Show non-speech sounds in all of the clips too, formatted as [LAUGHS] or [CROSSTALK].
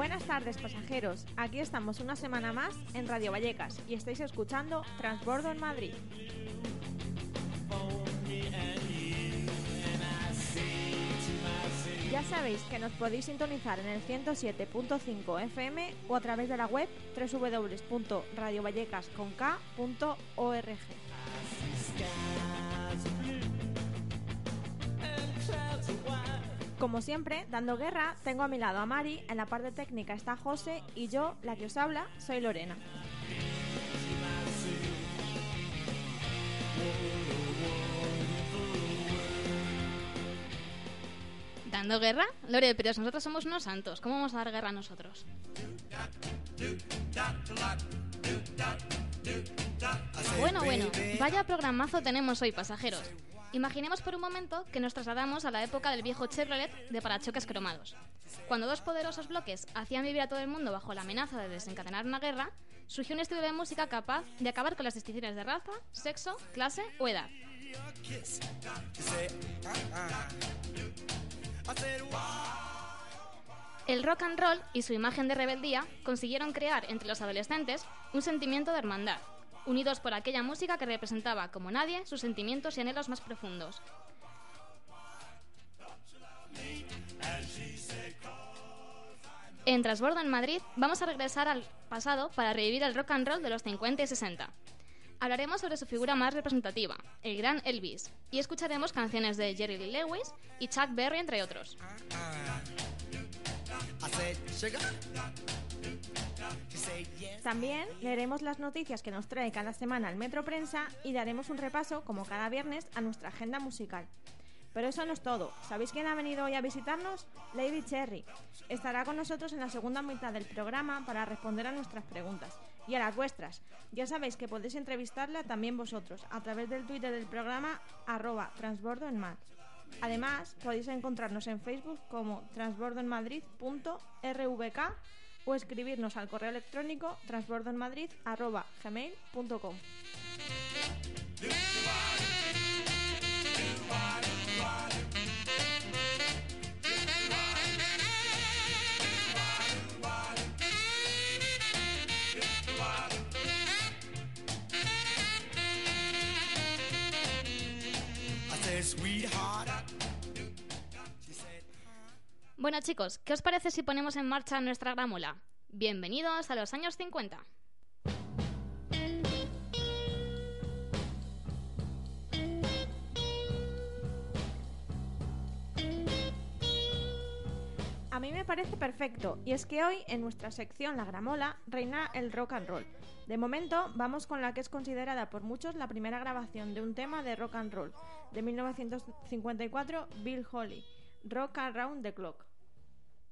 Buenas tardes pasajeros, aquí estamos una semana más en Radio Vallecas y estáis escuchando Transbordo en Madrid. Ya sabéis que nos podéis sintonizar en el 107.5 FM o a través de la web www.radiovallecasconk.org. Como siempre, dando guerra, tengo a mi lado a Mari, en la parte técnica está José y yo, la que os habla, soy Lorena. ¿Dando guerra? Lore, pero nosotros somos unos santos. ¿Cómo vamos a dar guerra nosotros? Bueno, bueno, vaya programazo tenemos hoy, pasajeros. Imaginemos por un momento que nos trasladamos a la época del viejo Chevrolet de parachoques cromados. Cuando dos poderosos bloques hacían vivir a todo el mundo bajo la amenaza de desencadenar una guerra, surgió un estilo de música capaz de acabar con las distinciones de raza, sexo, clase o edad. El rock and roll y su imagen de rebeldía consiguieron crear entre los adolescentes un sentimiento de hermandad, unidos por aquella música que representaba como nadie sus sentimientos y anhelos más profundos. En Transbordo en Madrid vamos a regresar al pasado para revivir el rock and roll de los 50 y 60. Hablaremos sobre su figura más representativa, el gran Elvis, y escucharemos canciones de Jerry Lee Lewis y Chuck Berry, entre otros. También leeremos las noticias que nos trae cada semana el Metro Prensa y daremos un repaso, como cada viernes, a nuestra agenda musical. Pero eso no es todo. ¿Sabéis quién ha venido hoy a visitarnos? Lady Cherry. Estará con nosotros en la segunda mitad del programa para responder a nuestras preguntas y a las vuestras. Ya sabéis que podéis entrevistarla también vosotros a través del Twitter del programa arroba transbordo en. Además, podéis encontrarnos en Facebook como transbordoenmadrid.rvk o escribirnos al correo electrónico transbordoenmadrid.gmail.com. Bueno chicos, ¿qué os parece si ponemos en marcha nuestra gramola? Bienvenidos a los años 50. A mí me parece perfecto, y es que hoy en nuestra sección La Gramola reina el rock and roll. De momento vamos con la que es considerada por muchos la primera grabación de un tema de rock and roll, de 1954, Bill Holly, Rock Around the Clock.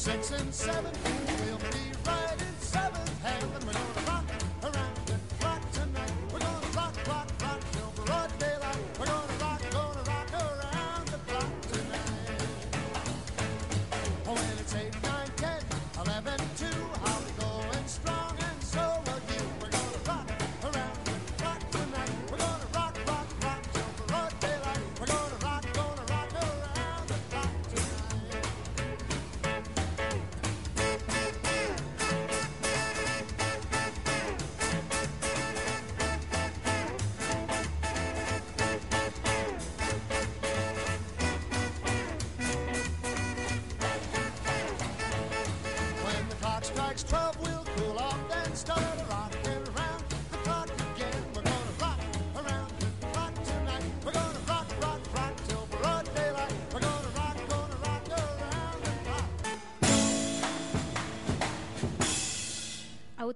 Six, and seven,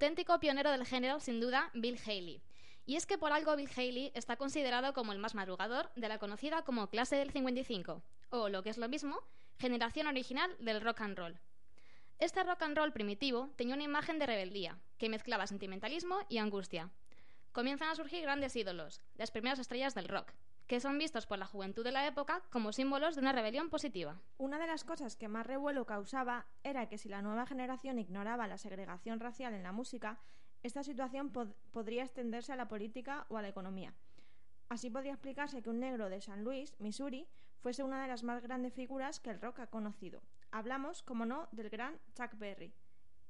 Auténtico pionero del género, sin duda, Bill Haley. Y es que por algo Bill Haley está considerado como el más madrugador de la conocida como clase del 55, o lo que es lo mismo, generación original del rock and roll. Este rock and roll primitivo tenía una imagen de rebeldía, que mezclaba sentimentalismo y angustia. Comienzan a surgir grandes ídolos, las primeras estrellas del rock, que son vistos por la juventud de la época como símbolos de una rebelión positiva. Una de las cosas que más revuelo causaba era que si la nueva generación ignoraba la segregación racial en la música, esta situación pod- podría extenderse a la política o a la economía. Así podría explicarse que un negro de San Luis, Missouri, fuese una de las más grandes figuras que el rock ha conocido. Hablamos, como no, del gran Chuck Berry.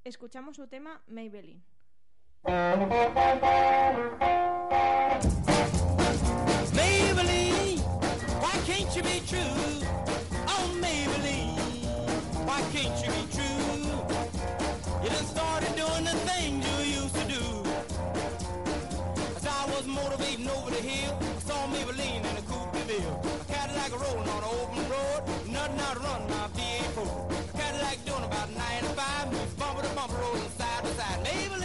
Escuchamos su tema Maybelline. Maybelline, why can't you be true? Oh, Maybelline, why can't you be true? You doing the things you used to do. As I was motivating over the hill, I saw Maybelline in a coupe de ville. Cadillac rolling on an open road, nothing out my V8 A Cadillac doing about 95, moves bumper to bumper, rolling side to side. Maybelline,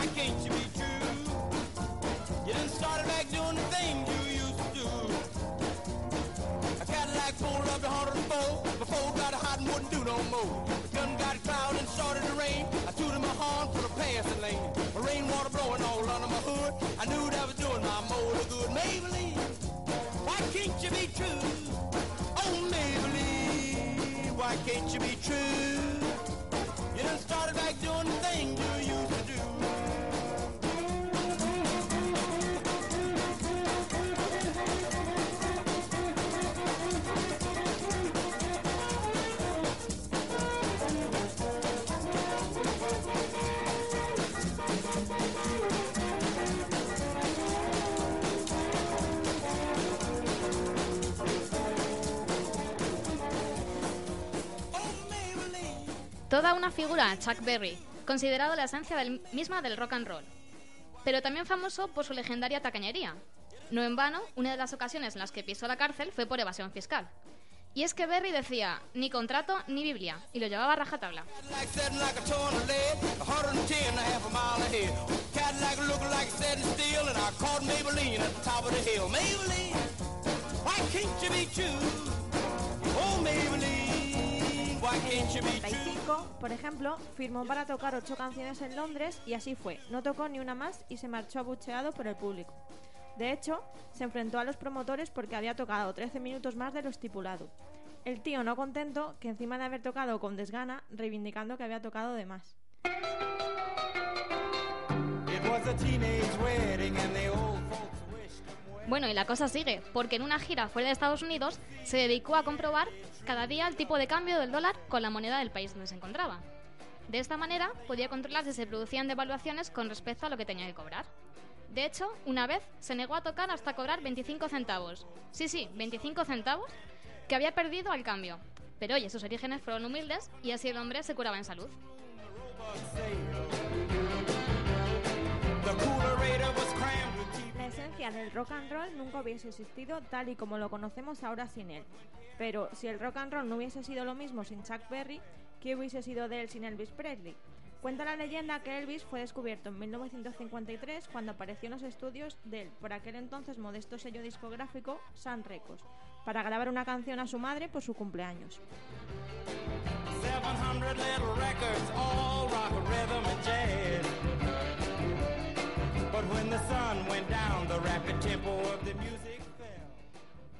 why can't you be true? You done started back doing the things you used to do. A Cadillac pulled up to 104 before got hot and wouldn't do no more. The gun got cloud and started to rain. I tooted my horn for the passing lane. The rainwater blowing all under my hood. I knew that was doing my motor good. Maybelline, why can't you be true? Oh, Maybelline, why can't you be true? You done started back doing Toda una figura, Chuck Berry, considerado la esencia del- misma del rock and roll. Pero también famoso por su legendaria tacañería. No en vano, una de las ocasiones en las que pisó la cárcel fue por evasión fiscal. Y es que Berry decía, ni contrato ni Biblia, y lo llevaba a rajatabla. Cadillac sitting like a ton of lead, 110 and a half a mile ahead. Cadillac looking like it's setting still, and I caught Maybelline at the top of the hill. Maybelline, why can't you be true? Maybelline, why can't you be true? 35, por ejemplo, firmó para tocar ocho canciones en Londres y así fue. No tocó ni una más y se marchó abucheado por el público. De hecho, se enfrentó a los promotores porque había tocado 13 minutos más de lo estipulado. El tío no contento, que encima de haber tocado con desgana, reivindicando que había tocado de más. Bueno, y la cosa sigue, porque en una gira fuera de Estados Unidos se dedicó a comprobar cada día el tipo de cambio del dólar con la moneda del país donde se encontraba. De esta manera podía controlar si se producían devaluaciones con respecto a lo que tenía que cobrar. De hecho, una vez se negó a tocar hasta cobrar 25 centavos. Sí, sí, 25 centavos que había perdido al cambio. Pero oye, sus orígenes fueron humildes y así el hombre se curaba en salud. Esencia del rock and roll nunca hubiese existido tal y como lo conocemos ahora sin él. Pero si el rock and roll no hubiese sido lo mismo sin Chuck Berry, ¿qué hubiese sido de él sin Elvis Presley? Cuenta la leyenda que Elvis fue descubierto en 1953 cuando apareció en los estudios del, por aquel entonces modesto sello discográfico, Sun Records, para grabar una canción a su madre por su cumpleaños.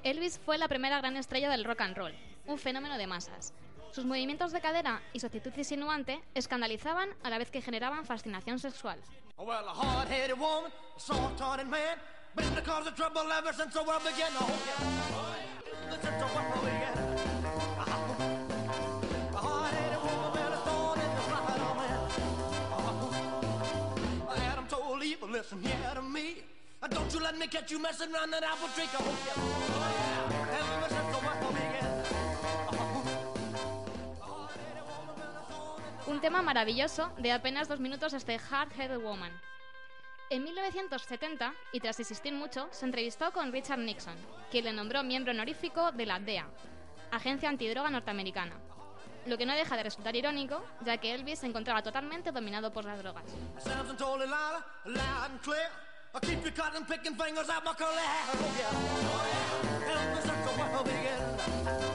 Elvis fue la primera gran estrella del rock and roll, un fenómeno de masas. Sus movimientos de cadera y su actitud insinuante escandalizaban a la vez que generaban fascinación sexual. Un tema maravilloso de apenas dos minutos este Hard Headed Woman. En 1970, y tras insistir mucho, se entrevistó con Richard Nixon, quien le nombró miembro honorífico de la DEA, Agencia Antidroga Norteamericana, lo que no deja de resultar irónico, ya que Elvis se encontraba totalmente dominado por las drogas.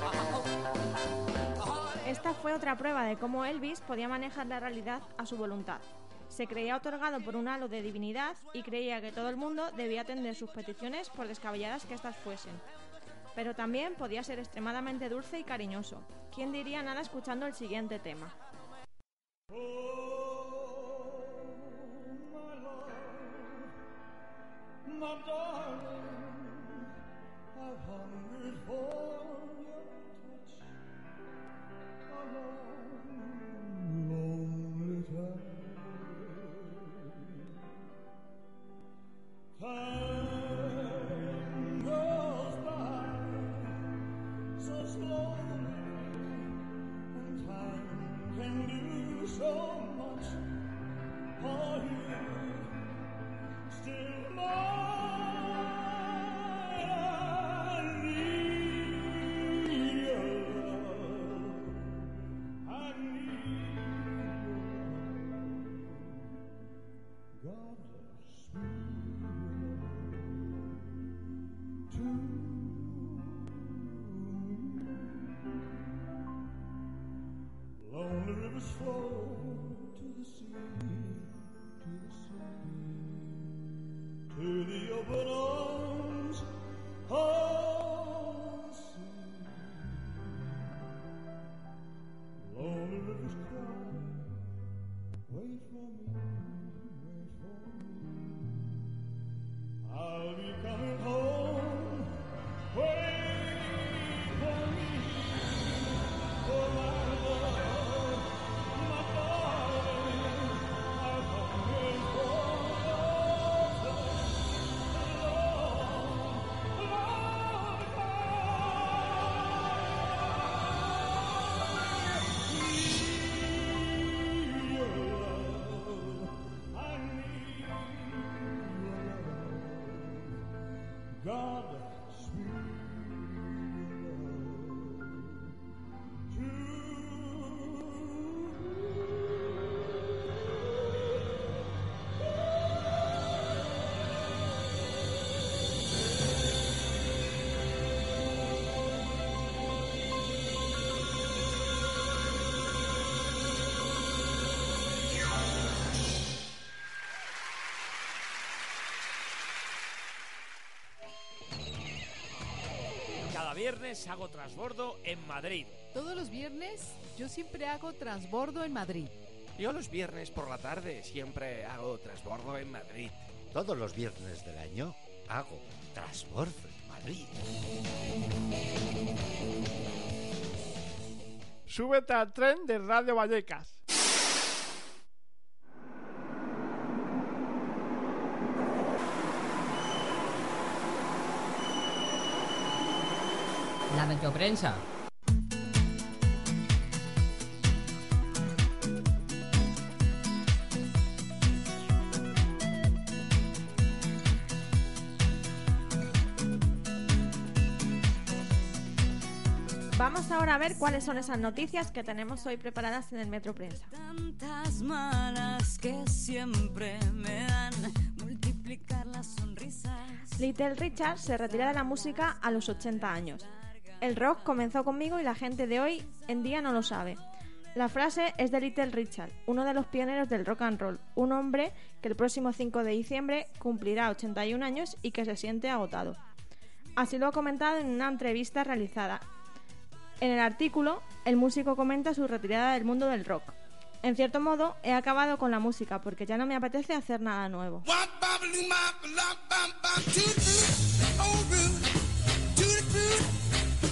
Oh. Oh. Esta fue otra prueba de cómo Elvis podía manejar la realidad a su voluntad. Se creía otorgado por un halo de divinidad y creía que todo el mundo debía atender sus peticiones por descabelladas que éstas fuesen. Pero también podía ser extremadamente dulce y cariñoso. ¿Quién diría nada escuchando el siguiente tema? Darling, viernes hago transbordo en Madrid. Todos los viernes yo siempre hago transbordo en Madrid. Yo los viernes por la tarde siempre hago transbordo en Madrid. Todos los viernes del año hago Transbordo en Madrid. Súbete al tren de Radio Vallecas. La Metroprensa. Vamos ahora a ver cuáles son esas noticias que tenemos hoy preparadas en el Metro Prensa. Tantas malas que siempre me dan multiplicar las sonrisas. Little Richard se retira de la música a los 80 años. El rock comenzó conmigo y la gente de hoy en día no lo sabe. La frase es de Little Richard, uno de los pioneros del rock and roll, un hombre que el próximo 5 de diciembre cumplirá 81 años y que se siente agotado. Así lo ha comentado en una entrevista realizada. En el artículo, el músico comenta su retirada del mundo del rock. En cierto modo, he acabado con la música porque ya no me apetece hacer nada nuevo.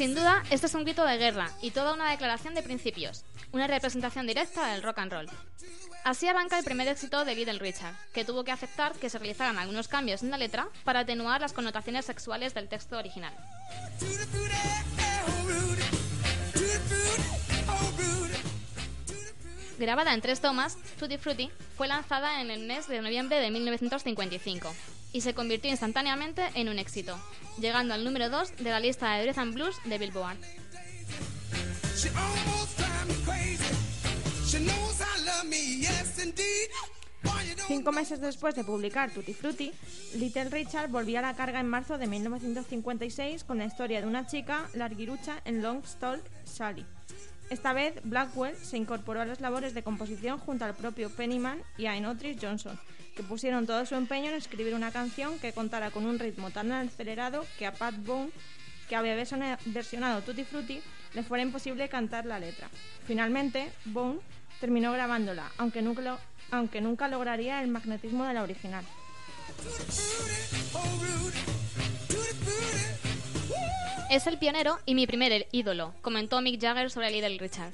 Sin duda, este es un grito de guerra y toda una declaración de principios, una representación directa del rock and roll. Así arranca el primer éxito de Little Richard, que tuvo que aceptar que se realizaran algunos cambios en la letra para atenuar las connotaciones sexuales del texto original. Grabada en tres tomas, Tutti Frutti fue lanzada en el mes de noviembre de 1955 y se convirtió instantáneamente en un éxito, llegando al número 2 de la lista de Rhythm and Blues de Billboard. Cinco meses después de publicar Tutti Frutti, Little Richard volvió a la carga en marzo de 1956 con la historia de una chica larguirucha en Long Stall Sally. Esta vez, Blackwell se incorporó a las labores de composición junto al propio Pennyman y a Enotris Johnson, que pusieron todo su empeño en escribir una canción que contara con un ritmo tan acelerado que a Pat Bone, que había versiona- versionado Tutti Frutti, le fuera imposible cantar la letra. Finalmente, Bone terminó grabándola, aunque nunca lograría el magnetismo de la original. Es el pionero y mi primer ídolo, comentó Mick Jagger sobre Little Richard.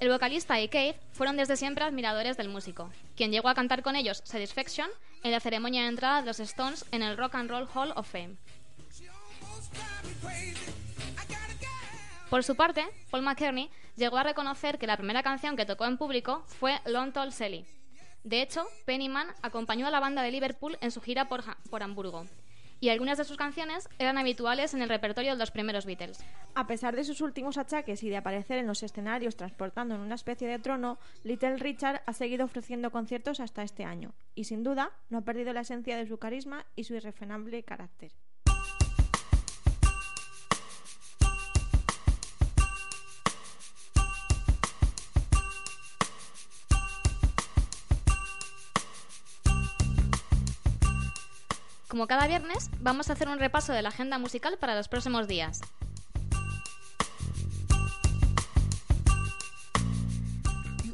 El vocalista y Keith fueron desde siempre admiradores del músico, quien llegó a cantar con ellos Satisfaction en la ceremonia de entrada de los Stones en el Rock and Roll Hall of Fame. Por su parte, Paul McCartney llegó a reconocer que la primera canción que tocó en público fue Long Tall Sally. De hecho, Pennyman acompañó a la banda de Liverpool en su gira por, por Hamburgo, y algunas de sus canciones eran habituales en el repertorio de los primeros Beatles. A pesar de sus últimos achaques y de aparecer en los escenarios transportando en una especie de trono, Little Richard ha seguido ofreciendo conciertos hasta este año y sin duda no ha perdido la esencia de su carisma y su irrefrenable carácter. Como cada viernes, vamos a hacer un repaso de la agenda musical para los próximos días.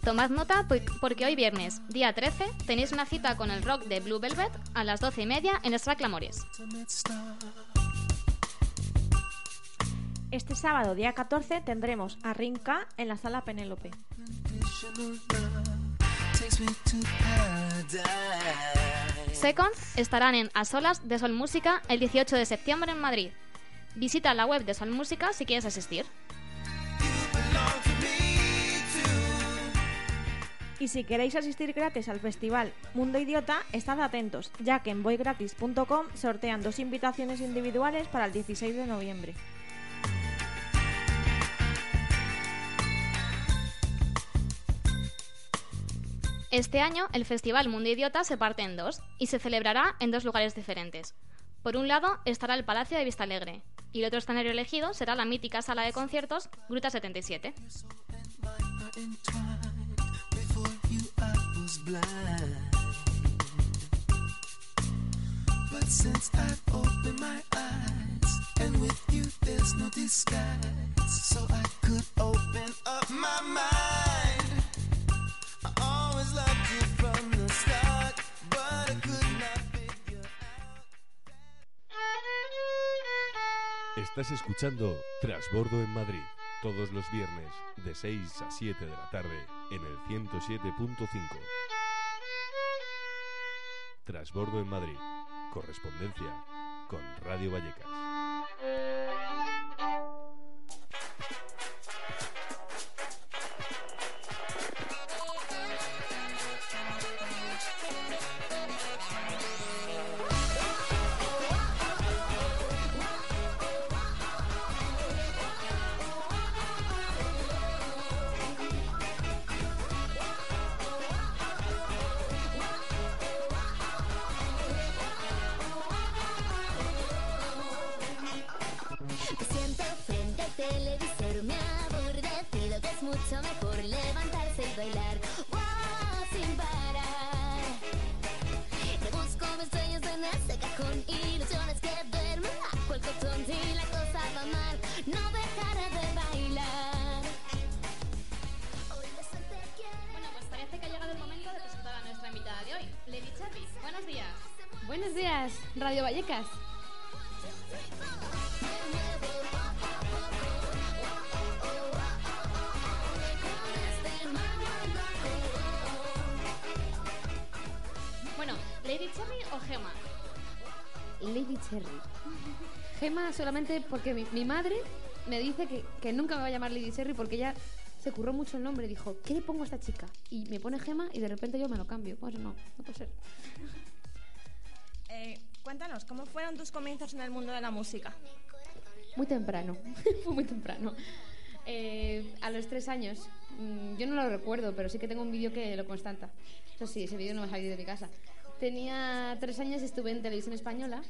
Tomad nota porque hoy viernes, día 13, tenéis una cita con el rock de Blue Velvet a las 12 y media en Strack Clamores. Este sábado, día 14, tendremos a Rinka en la sala Penélope. Second estarán en A Solas de Sol Música el 18 de septiembre en Madrid. Visita la web de Sol Música si quieres asistir. Y si queréis asistir gratis al festival Mundo Idiota, estad atentos, ya que en voygratis.com sortean dos invitaciones individuales para el 16 de noviembre. Este año el Festival Mundo Idiota se parte en dos y se celebrará en dos lugares diferentes. Por un lado estará el Palacio de Vista Alegre y el otro escenario elegido será la mítica sala de conciertos Gruta 77. Estás escuchando Trasbordo en Madrid, todos los viernes de 6 a 7 de la tarde en el 107.5. Trasbordo en Madrid, correspondencia con Radio Vallecas. Radio Vallecas. Bueno, Lady Cherry o Gema. Lady Cherry. [LAUGHS] Gema solamente porque mi, madre me dice que, que, nunca me va a llamar Lady Cherry porque ella se curró mucho el nombre. Dijo, ¿qué le pongo a esta chica? Y me pone Gema y de repente yo me lo cambio. Pues no, no puede ser. Cuéntanos, ¿cómo fueron tus comienzos en el mundo de la música? Muy temprano, [LAUGHS] fue muy temprano. Eh, a los tres años, mm, yo no lo recuerdo, pero sí que tengo un vídeo que lo constata. Eso sí, ese vídeo no ha salido de mi casa. Tenía tres años y estuve en televisión española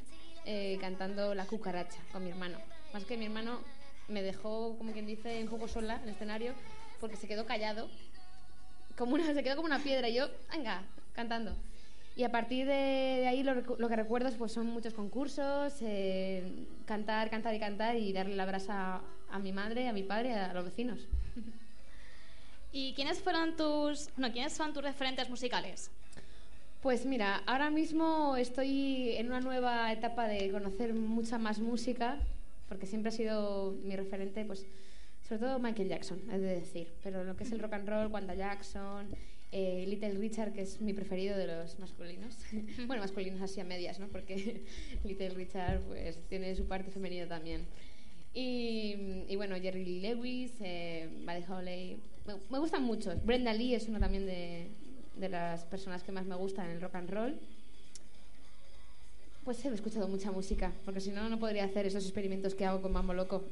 eh, cantando La cucaracha con mi hermano. Más que mi hermano me dejó, como quien dice, un poco sola en el escenario porque se quedó callado, como una, se quedó como una piedra y yo, venga, cantando. Y a partir de, de ahí lo, lo que recuerdo pues, son muchos concursos, eh, cantar, cantar y cantar y darle la brasa a mi madre, a mi padre a los vecinos. [LAUGHS] ¿Y quiénes fueron tus, no, quiénes son tus referentes musicales? Pues mira, ahora mismo estoy en una nueva etapa de conocer mucha más música, porque siempre ha sido mi referente, pues sobre todo Michael Jackson, es de decir, pero lo que es el rock and roll, Wanda Jackson, eh, Little Richard, que es mi preferido de los masculinos. [LAUGHS] bueno, masculinos así a medias, ¿no? Porque [LAUGHS] Little Richard pues tiene su parte femenina también. Y, bueno, Jerry Lewis, eh, Buddy Holly, me, me gustan muchos. Brenda Lee es una también de, de las personas que más me gustan en el rock and roll. Pues he escuchado mucha música, porque si no, no podría hacer esos experimentos que hago con Mambo Loco.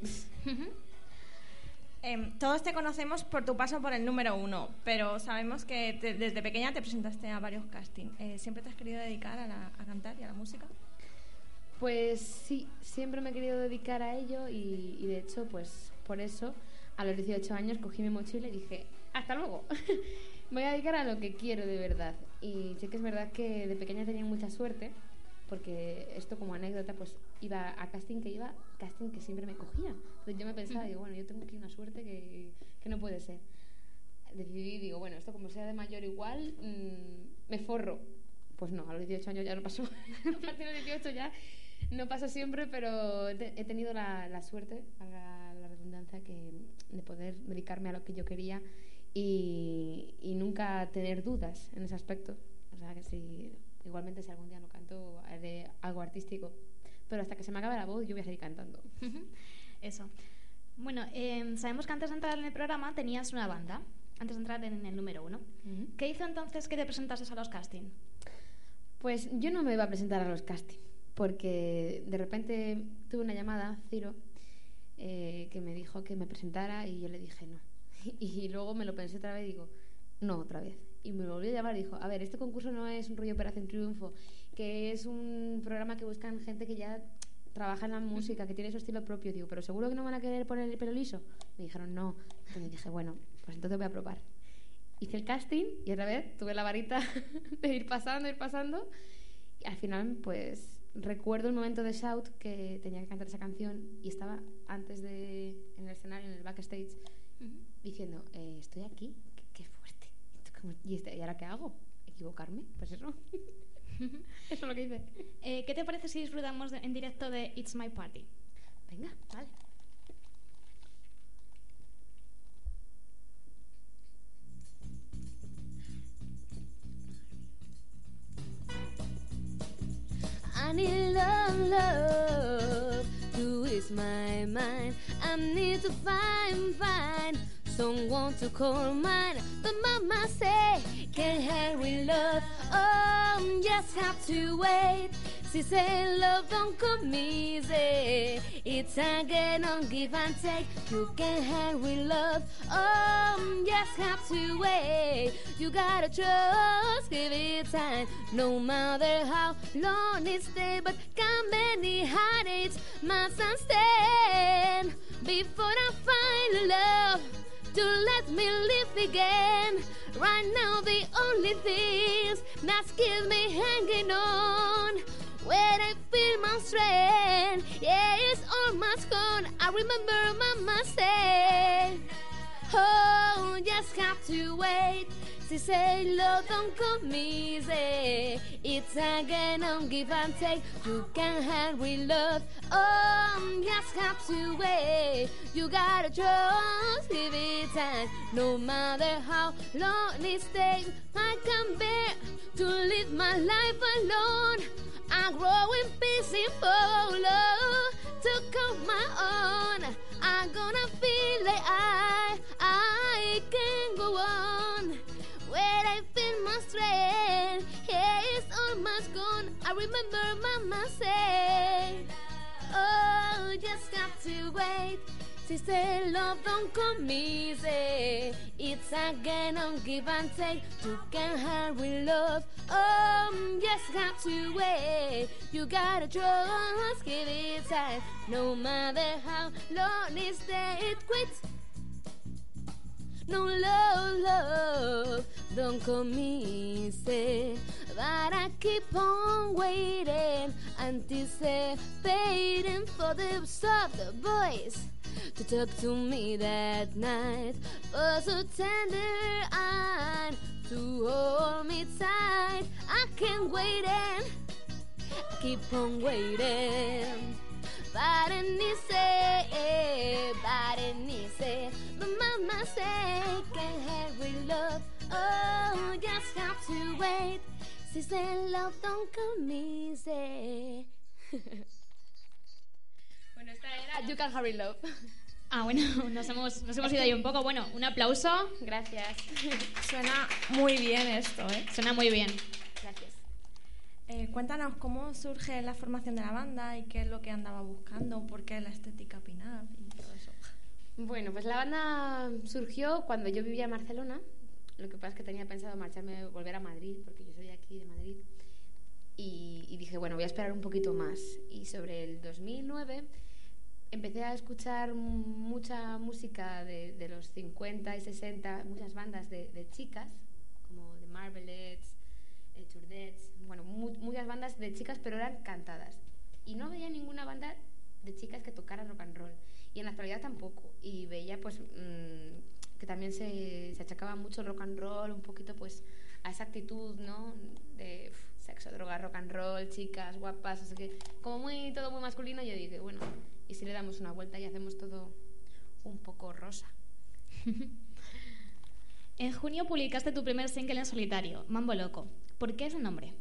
Em, todos te conocemos por tu paso por el número uno, pero sabemos que desde pequeña te presentaste a varios castings. Eh, ¿Siempre te has querido dedicar a, la- a cantar y a la música? Pues sí, siempre me he querido dedicar a ello y, y de hecho, pues por eso, a los 18 años cogí mi mochila y dije, hasta luego, [LAUGHS] me voy a dedicar a lo que quiero de verdad. Y sí que es verdad que de pequeña tenía mucha suerte, porque esto como anécdota, pues iba a casting que iba, casting que siempre me cogía. Entonces yo me pensaba, digo, bueno, yo tengo aquí una suerte que, que no puede ser. Decidí, digo, bueno, esto como sea de mayor igual, mm, me forro. Pues no, a los 18 años ya no pasó. [LAUGHS] a partir de los 18 ya no pasa siempre, pero he, te- he tenido la, la suerte, para la redundancia, que, de poder dedicarme a lo que yo quería y, y nunca tener dudas en ese aspecto. O sea, que si, igualmente si algún día no canto, haré algo artístico. Pero hasta que se me acabe la voz, yo voy a seguir cantando. [LAUGHS] Eso. Bueno, em, sabemos que antes de entrar en el programa tenías una banda, antes de entrar en el número uno. ¿Qué hizo entonces que te presentases a los castings? Pues yo no me iba a presentar a los castings, porque de repente tuve una llamada, Ciro, eh, que me dijo que me presentara y yo le dije no. [LAUGHS] Y luego me lo pensé otra vez y digo, no, otra vez. Y me volvió a llamar y dijo, a ver, este concurso no es un rollo Operación Triunfo, que es un programa que buscan gente que ya trabaja en la música, que tiene su estilo propio. Digo, pero seguro que no van a querer poner el pelo liso. Me dijeron, no. Entonces dije, bueno, pues entonces voy a probar. Hice el casting y otra vez tuve la varita [LAUGHS] de ir pasando, ir pasando. Y al final, pues recuerdo el momento de Shout que tenía que cantar esa canción y estaba antes de en el escenario, en el backstage, diciendo, eh, estoy aquí, qué, qué fuerte. Esto como- [LAUGHS] ¿Y, este- ¿Y ahora qué hago? ¿Equivocarme? Pues eso. [LAUGHS] eso es lo que hice. Eh, ¿Qué te parece si disfrutamos de- en directo de It's My Party? Venga, vale. I need love, love to ease my mind. I need to find, find someone to call mine. But mama say can't with love. Um, oh, just have to wait. She say love don't come easy. It's again on give and take. You can't with love. Um, oh, just have to wait. You gotta trust, give it time. No matter how long it stay, but how many heartaches must stand before I find love? To let me live again. Right now, the only things that keep me hanging on. When I feel my strength, yeah, it's almost gone. I remember Mama said, Oh, just have to wait. She say Love don't come easy. It's again on give and take. You can real love. Oh, just have to wait. You gotta trust, give it time. No matter how long it takes, I can bear to live my life alone. I'm growing peaceful love to come my own. Remember Mama said, Oh, just have to wait. She said, Love don't come easy. It's a game of give and take. You can hurry love. Oh, just have to wait. You gotta trust, give it time. No matter how long it's day, it quits. No love, love, don't come easy. But I keep on waiting, anticipating for the soft voice to talk to me that night. For so tender and to hold me tight. I can't wait and I keep on waiting. Berenice, Berenice, but mama say can't have real love. Oh, just have to wait. She said love don't come easy. [LAUGHS] Bueno, esta era You can hurry love. Ah, bueno, [LAUGHS] nos hemos, nos hemos ido ahí un poco. Bueno, un aplauso. Gracias. [LAUGHS] Suena muy bien esto, ¿eh? Suena muy bien. Gracias. Eh, cuéntanos cómo surge la formación de la banda y qué es lo que andaba buscando, por qué la estética pin-up y todo eso. Bueno, pues la banda surgió cuando yo vivía en Barcelona. Lo que pasa es que tenía pensado marcharme, volver a Madrid, porque yo soy aquí de Madrid. Y, y dije, bueno, voy a esperar un poquito más. Y sobre el 2009 empecé a escuchar mucha música de, de los 50 y 60, muchas bandas de, de chicas, como The Marvelettes, eh, Tourdettes, bueno, mu- muchas bandas de chicas, pero eran cantadas. Y no veía ninguna banda de chicas que tocara rock and roll. Y en la actualidad tampoco. Y veía, pues, mm, que también se, se achacaba mucho el rock and roll, un poquito, pues, a esa actitud, ¿no? De sexo, droga, rock and roll, chicas, guapas, o sea que, como muy, todo muy masculino, yo dije, bueno, ¿y si le damos una vuelta y hacemos todo un poco rosa? [LAUGHS] En junio publicaste tu primer single en solitario, Mambo Loco. ¿Por qué ese nombre?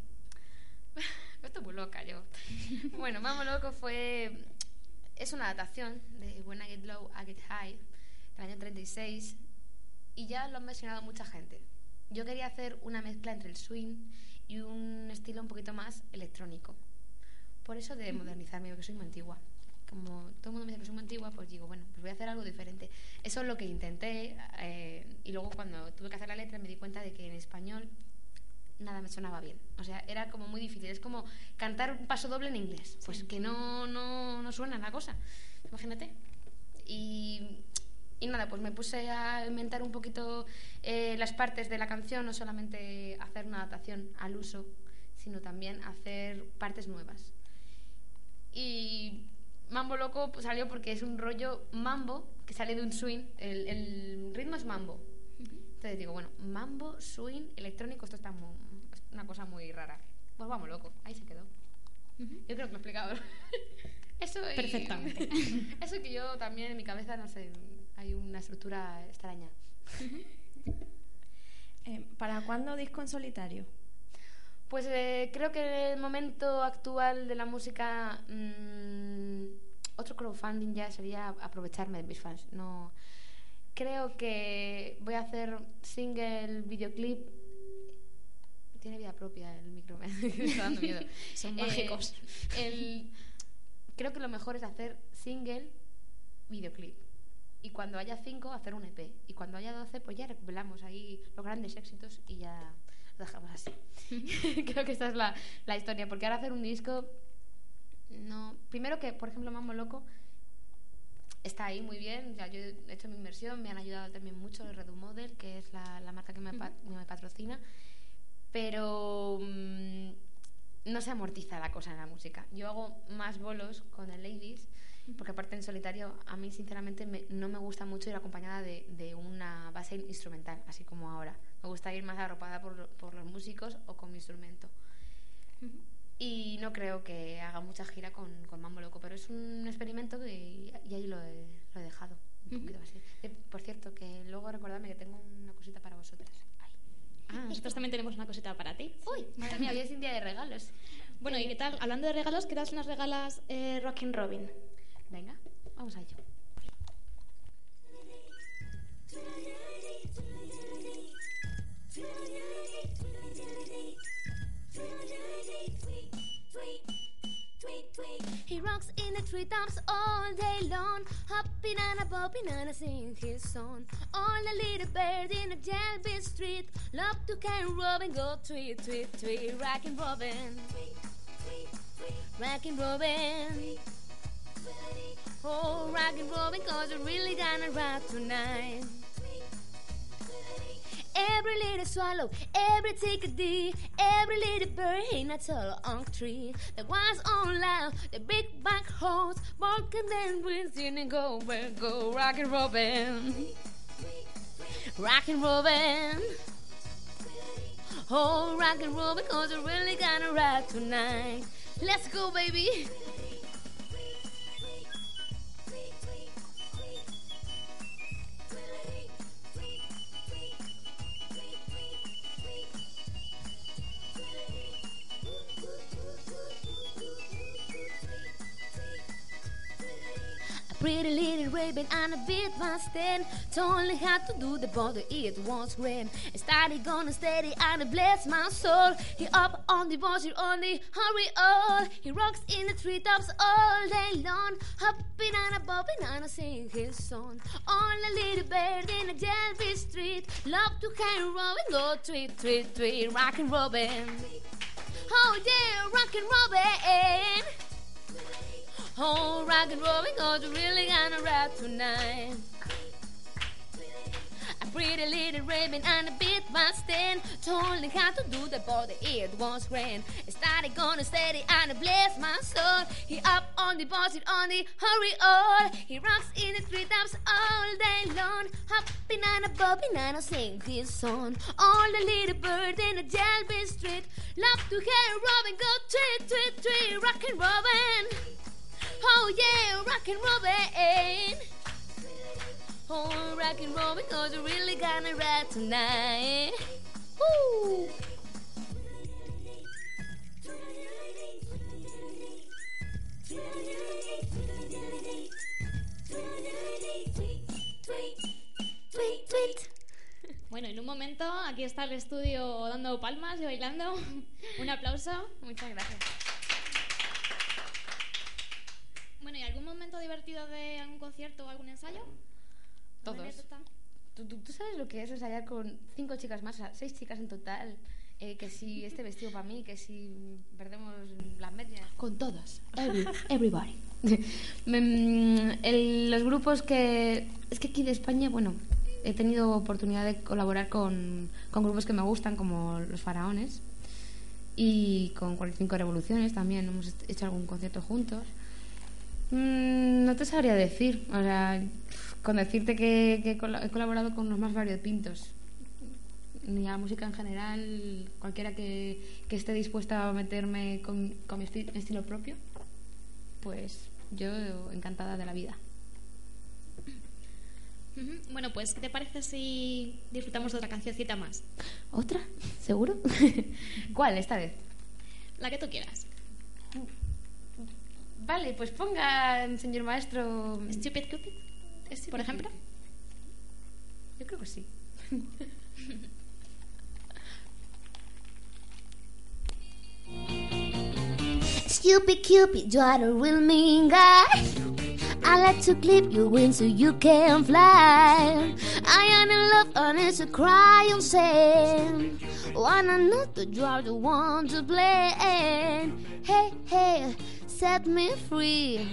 [LAUGHS] Estoy muy loca yo. [LAUGHS] bueno, Mambo Loco fue... Es una adaptación de When I Get Low, I Get High, del año 36, y ya lo han mencionado mucha gente. Yo quería hacer una mezcla entre el swing y un estilo un poquito más electrónico. Por eso de modernizarme, porque soy muy antigua. Como todo el mundo me dice que soy muy antigua, pues digo, bueno, pues voy a hacer algo diferente. Eso es lo que intenté, eh, y luego cuando tuve que hacer la letra me di cuenta de que en español nada me sonaba bien. O sea, era como muy difícil. Es como cantar un paso doble en inglés. Pues que no, no, no suena la cosa. Imagínate. Y, y nada, pues me puse a inventar un poquito eh, las partes de la canción, no solamente hacer una adaptación al uso, sino también hacer partes nuevas. Y Mambo Loco pues, salió porque es un rollo mambo que sale de un swing. El, el ritmo es mambo. Entonces digo, bueno, mambo, swing, electrónico, esto está muy, una cosa muy rara. Pues vamos, loco, ahí se quedó. Yo creo que lo he explicado. [LAUGHS] Eso y- Perfectamente. [LAUGHS] Eso que yo también en mi cabeza, no sé, hay una estructura extraña. [LAUGHS] Eh, ¿Para cuándo disco en solitario? Pues eh, creo que en el momento actual de la música, mm, otro crowdfunding ya sería aprovecharme de mis fans. No, creo que voy a hacer single, videoclip. Tiene vida propia el micro, [LAUGHS] me está dando miedo. [LAUGHS] Son Eh, mágicos. el- creo que lo mejor es hacer single, videoclip. Y cuando haya cinco, hacer un EP. Y cuando haya doce, pues ya recopilamos ahí los grandes éxitos y ya lo dejamos así. [LAUGHS] Creo que esta es la, la historia. Porque ahora hacer un disco, no. Primero que, por ejemplo, Mambo Loco está ahí muy bien. Ya yo he hecho mi inversión, me han ayudado también mucho el Redu Model, que es la, la marca que me patrocina. Pero mm, no se amortiza la cosa en la música. Yo hago más bolos con el Ladies, porque aparte en solitario, a mí sinceramente me- no me gusta mucho ir acompañada de, de una base instrumental, así como ahora. Me gusta ir más arropada por, por los músicos o con mi instrumento. Y no creo que haga mucha gira con, con Mambo Loco, pero es un experimento que, y ahí lo he, lo he dejado. Un poquito así. Eh, por cierto, que luego recordadme que tengo una cosita para vosotras. Ah, nosotros también tenemos una cosita para ti. Uy, madre mía, hoy es un día de regalos. Bueno, ¿y qué tal? Hablando de regalos, ¿qué tal si nos regalas eh, Rockin' Robin? Venga, vamos a ello. He rocks in the treetops all day long, hopping and a bopping and a sing his song. All the little bird in the jailbird street love to carry Robin, go tweet, tweet, tweet, rockin' Robin, rockin' Robin. Oh, rockin' Robin, cause we're really gonna rock tonight. Every little swallow, every chickadee, every little bird in a tall oak tree. The ones on loud, the big black horse, barking and whistling and go go, rockin' Robin, rockin' Robin. Oh, rockin' Robin, cause we're really gonna rock tonight. Let's go, baby. Pretty little raven and a bit was ten. Me how to do the body, it was grand. I started gonna steady and I bless my soul. He up on the buzzard on the hurry all. He rocks in the treetops all day long. Hopping and a bopping and a sing his song. On a little bird in a jelly street. Love to carry Robin, go tweet, tweet, tweet, rockin' Robin. Oh yeah, rockin' Robin. Oh, rock and roll, cause we're really gonna rap tonight. A pretty little raven and a bit was ten. Told me how to do the body, it was grand. I started gonna steady and I bless my soul. He up on the bus, it on the hurry all. He rocks in the treetops all day long. Hopping and a bopping and a sing his song. All the little bird in the jailbird street. Love to hear Robin go tweet, tweet, tweet, rockin' Robin. Oh yeah, rockin' Robin. Oh, rockin' Robin, cause we're really gonna ride tonight. Woo! Bueno, en un momento aquí está el estudio dando palmas y bailando. Un aplauso. Muchas gracias. Bueno, ¿y algún momento divertido de algún concierto o algún ensayo? Todos. ¿Tú, tú, tú sabes lo que es ensayar con cinco chicas más, o sea, seis chicas en total? Eh, que si este vestido para mí, que si perdemos las medias. Con todas. Every- everybody. [LAUGHS] El- los grupos que. Es que aquí de España, bueno, he tenido oportunidad de colaborar con, con grupos que me gustan, como Los Faraones. Y con 45 Revoluciones también hemos hecho algún concierto juntos. Mm, no te sabría decir. O sea, con decirte que, que he cola- he colaborado con los más variopintos. Ni a la música en general, cualquiera que, que esté dispuesta a meterme con, con mi esti- estilo propio, pues yo encantada de la vida. Bueno, pues, ¿qué te parece si disfrutamos de otra cancioncita más? ¿Otra? ¿Seguro? [LAUGHS] ¿Cuál esta vez? La que tú quieras. Vale, pues ponga, señor maestro. Stupid Cupid, Stupid por ejemplo. Cupid. Yo creo que sí. [LAUGHS] Stupid Cupid, you are a real mean guy. I like to clip your wings so you can fly. I am in love and it's a cry on saying. Wanna know that you are the one to blame. Hey, hey, set me free.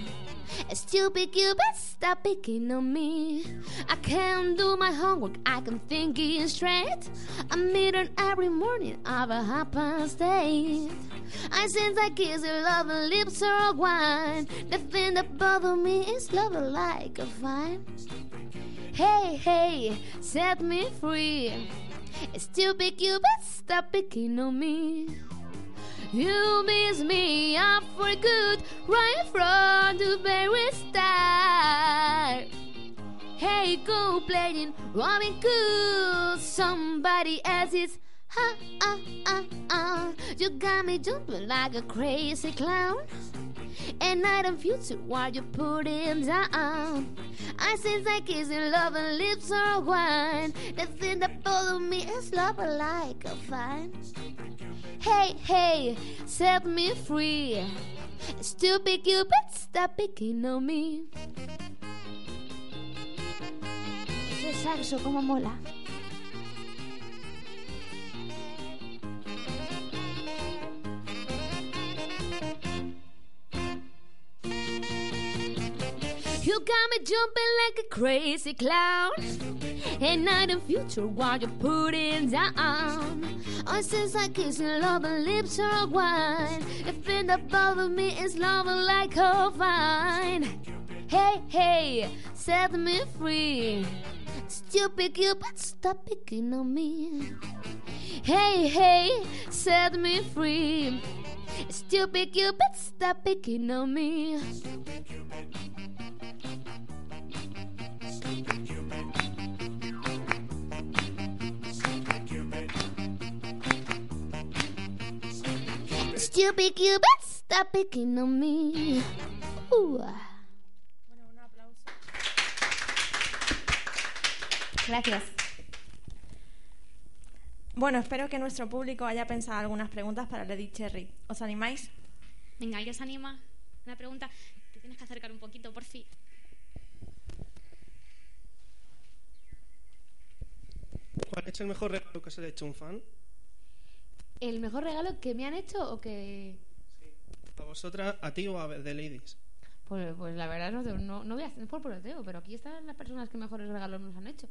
Stupid Cupid, stop picking on me. I can't do my homework, I can think it straight. I meet her every morning of a past eight. I since I kiss her love and lips are wine. The thing that bothers me is love like a vine. Hey, hey, set me free. Stupid Cupid, stop picking on me. You miss me up for good right from the very start. Hey, go playing Robin Hood. Somebody else's Ah, ah, ah, ah. You got me jumping like a crazy clown. And night and future while you're putting down. I sense like kissing love and lips are wine. The thing that follow me is love like a fine. Hey, hey, set me free. Stupid Cupid, stop picking on me. Ese saxo como mola. You got me jumping like a crazy clown. And night and future while you're putting down. Oh, I sense like kissing love and lips are wine. The thing that bothers me is love like a vine. Hey, hey, set me free. Stupid Cupid, stop picking on me. Hey, hey, set me free. Stupid Cupid, stop picking on me. Stupid Cupid, stop picking on me. Ooh. Gracias. Bueno, espero que nuestro público haya pensado algunas preguntas para Lady Cherry. ¿Os animáis? Venga, ¿alguien se anima? Una pregunta. Te tienes que acercar un poquito, por fin. ¿Cuál es el mejor regalo que se le ha hecho a un fan? ¿El mejor regalo que me han hecho o que.? ¿A vosotras, a ti o a The Ladies? Pues, pues la verdad no, no, no voy a hacer por proteo, pero aquí están las personas que mejores regalos nos han hecho.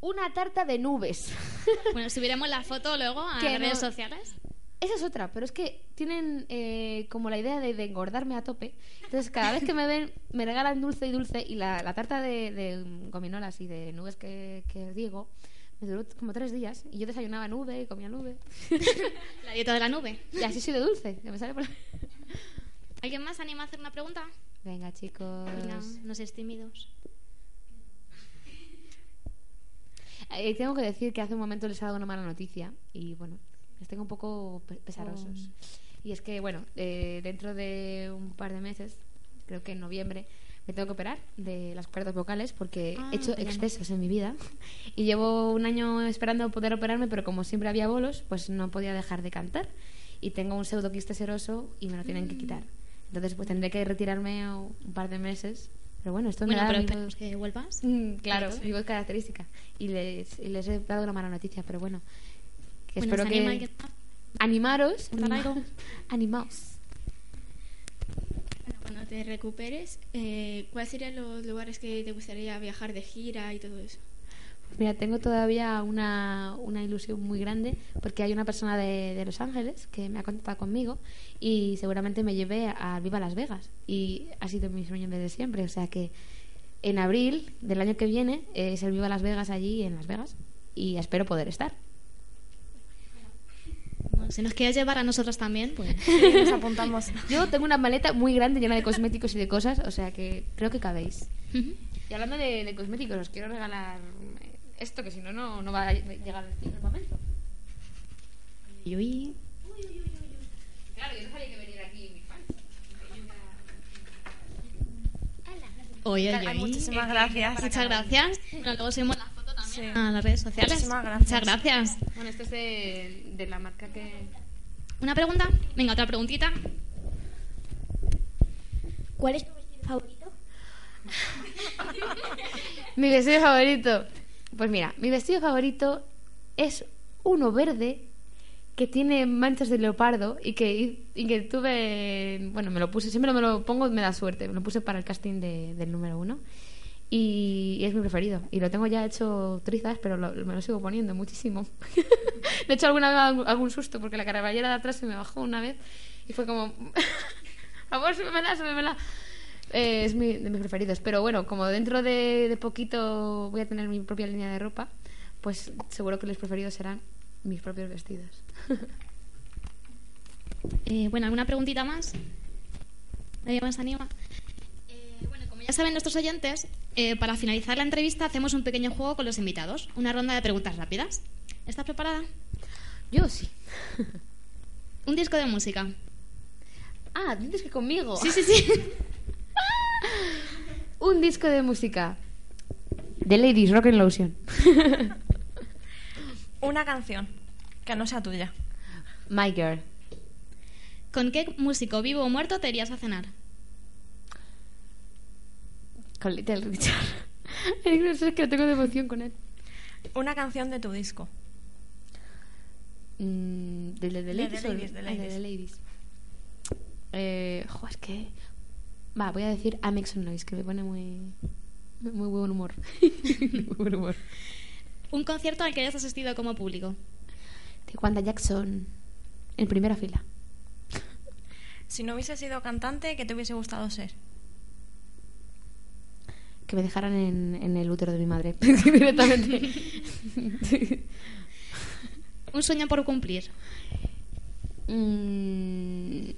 Una tarta de nubes. [LAUGHS] Bueno, subiremos la foto luego a las redes no- sociales. Esa es otra, pero es que tienen eh, como la idea de, de engordarme a tope. Entonces, cada vez que me ven, me regalan dulce y dulce. Y la, la tarta de, de gominolas y de nubes que, que os digo me duró como tres días. Y yo desayunaba nube y comía nube. [LAUGHS] La dieta de la nube. Y así soy de dulce. que me sale por- [LAUGHS] ¿Alguien más anima a hacer una pregunta? Venga, chicos. Venga, no seáis tímidos. [LAUGHS] Eh, tengo que decir que hace un momento les he dado una mala noticia y bueno, les tengo un poco pe- pesarosos. Y es que, bueno, eh, dentro de un par de meses, creo que en noviembre, me tengo que operar de las cuerdas vocales porque Ah, he hecho excesos en mi vida y llevo un año esperando poder operarme, pero como siempre había bolos, pues no podía dejar de cantar. Y tengo un pseudoquiste seroso y me lo tienen que Mm. quitar. Entonces, pues tendré que retirarme un par de meses. Pero bueno, esto Bueno, me da pero voz- que vuelvas. Mm, claro, mi voz característica. Y les, y les he dado una mala noticia, pero bueno. Que Bueno, espero ¿se que... más? Animaros. Animaos. Cuando te recuperes, eh, ¿cuáles serían los lugares que te gustaría viajar de gira y todo eso? Mira, tengo todavía una, una ilusión muy grande porque hay una persona de, de Los Ángeles que me ha contactado conmigo y seguramente me lleve a Viva Las Vegas. Y ha sido mi sueño desde siempre. O sea que en abril del año que viene es el Viva Las Vegas allí en Las Vegas y espero poder estar. Bueno, si nos quieres llevar a nosotros también, pues [LAUGHS] nos apuntamos. [LAUGHS] Yo tengo una maleta muy grande llena de cosméticos y de cosas, o sea que creo que cabéis. Y hablando de, de cosméticos, os quiero regalar eh, esto que si no, no no va a llegar el momento. Y uy, Claro, yo no sabía que venir aquí mis fans. Oye, Ay, muchísimas gracias. Muchas gracias. Bueno, luego subimos la a las redes sociales. Muchísimas gracias. Muchas gracias. Bueno, esto es de, de la marca que... ¿Una pregunta? Venga, otra preguntita. ¿Cuál es tu vestido favorito? [LAUGHS] Mi vestido favorito. Pues mira, mi vestido favorito es uno verde que tiene manchas de leopardo y que, y que tuve, bueno, me lo puse, siempre me lo pongo, me da suerte, me lo puse para el casting de- del número uno y, es mi preferido. Y lo tengo ya hecho trizas, pero lo- me lo sigo poniendo muchísimo. [LAUGHS] de hecho, alguna vez algún, susto porque la caraballera de atrás se me bajó una vez y fue como, [LAUGHS] por favor, súbemela, súbemela. Eh, es mi, de mis preferidos. Pero bueno, como dentro de, de poquito voy a tener mi propia línea de ropa, pues seguro que los preferidos serán mis propios vestidos. [LAUGHS] Eh, bueno, ¿alguna preguntita más? ¿Nadie más anima? Ya saben nuestros oyentes, eh, para finalizar la entrevista hacemos un pequeño juego con los invitados, una ronda de preguntas rápidas. ¿Estás preparada? Yo sí. [LAUGHS] Un disco de música. Ah, dices que conmigo. Sí, sí, sí. [LAUGHS] Un disco de música. The Ladies Rock and Lotion. [LAUGHS] Una canción que no sea tuya. My Girl. ¿Con qué músico vivo o muerto te irías a cenar? Con Little Richard. [LAUGHS] es que no tengo devoción con él. Una canción de tu disco. Mm, ¿De, de, de De Ladies? The Ladies, The ah, de Ladies. The Ladies. Eh, jo, es que... Va, voy a decir I Make Some Noise, que me pone muy... Muy buen humor. [LAUGHS] muy buen humor. Un concierto al que hayas asistido como público. De Wanda Jackson. En primera fila. Si no hubiese sido cantante, ¿qué te hubiese gustado ser? Que me dejaran en, en el útero de mi madre. [LAUGHS] Directamente. Un sueño por cumplir. Mm,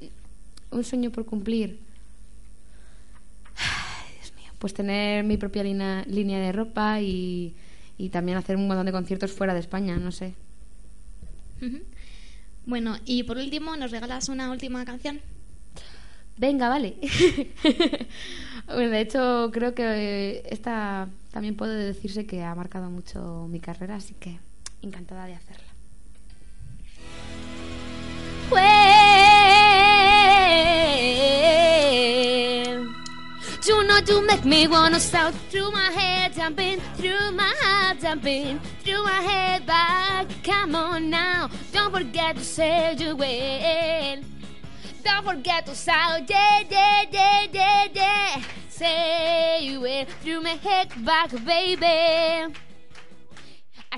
un sueño por cumplir. Ay, Dios mío. Pues tener mi propia lina- línea de ropa y, y también hacer un montón de conciertos fuera de España, no sé. Bueno, y por último, ¿nos regalas una última canción? Venga, vale. [LAUGHS] bueno, de hecho, creo que esta también puede decirse que ha marcado mucho mi carrera, así que encantada de hacerla. You know you make me wanna shout through my head, jumping through my heart, jumping through my head back. Come on now, don't forget to say you will. Don't forget to shout, yeah, yeah, yeah, yeah, yeah. Say you will through my head back, baby. I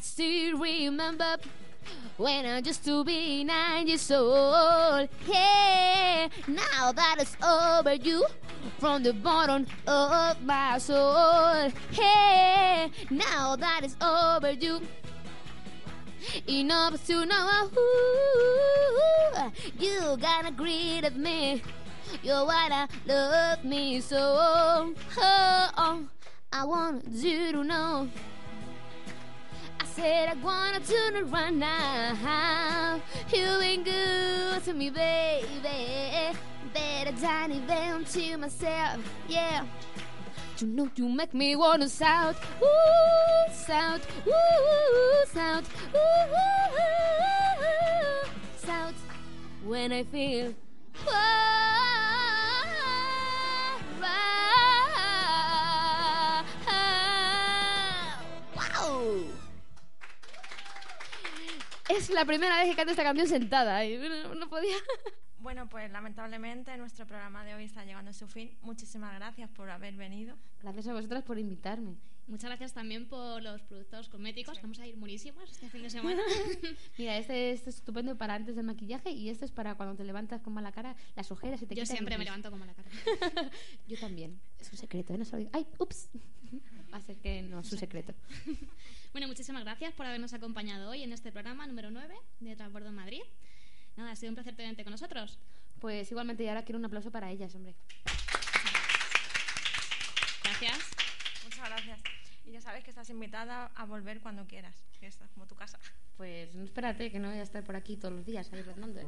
still remember when I used to be nine years old. Yeah, now that it's over, you from the bottom of my soul. Hey, now that it's over, you. Enough to know who you gotta agree with me. You wanna love me so. Oh, oh, I want you to know. I said I wanna turn around now. You ain't good to me, baby. Better than even to myself, yeah. You when I feel. Es la primera vez que canto esta canción sentada. No podía. [LAUGHS] Bueno, pues lamentablemente nuestro programa de hoy está llegando a su fin. Muchísimas gracias por haber venido. Gracias a vosotras por invitarme. Muchas gracias también por los productos cosméticos. Vamos a ir buenísimos este fin de [LAUGHS] semana. Mira, este, este es estupendo para antes del maquillaje y este es para cuando te levantas con mala cara, las ojeras y te Yo quitan siempre me levanto con mala cara. [LAUGHS] Yo también. Es un secreto, ¿eh? No se lo digo. ¡Ay, ups! Va a ser que no es un secreto. [LAUGHS] Bueno, muchísimas gracias por habernos acompañado hoy en este programa número 9 de Transbordo en Madrid. Nada, ha sido un placer tenerte con nosotros. Pues igualmente, y ahora quiero un aplauso para ellas, hombre. Gracias. Muchas gracias. Y ya sabes que estás invitada a volver cuando quieras, que esta es como tu casa. Pues no espérate, que no voy a estar por aquí todos los días ahí rondando.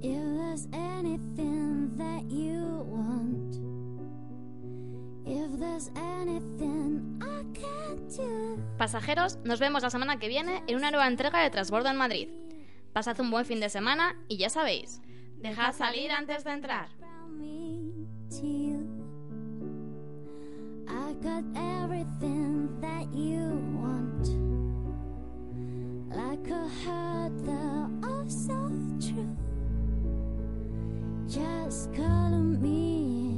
If there's anything that you want, Pasajeros, nos vemos la semana que viene en una nueva entrega de Transbordo en Madrid. Pasad un buen fin de semana y ya sabéis, dejad salir antes de entrar. Just me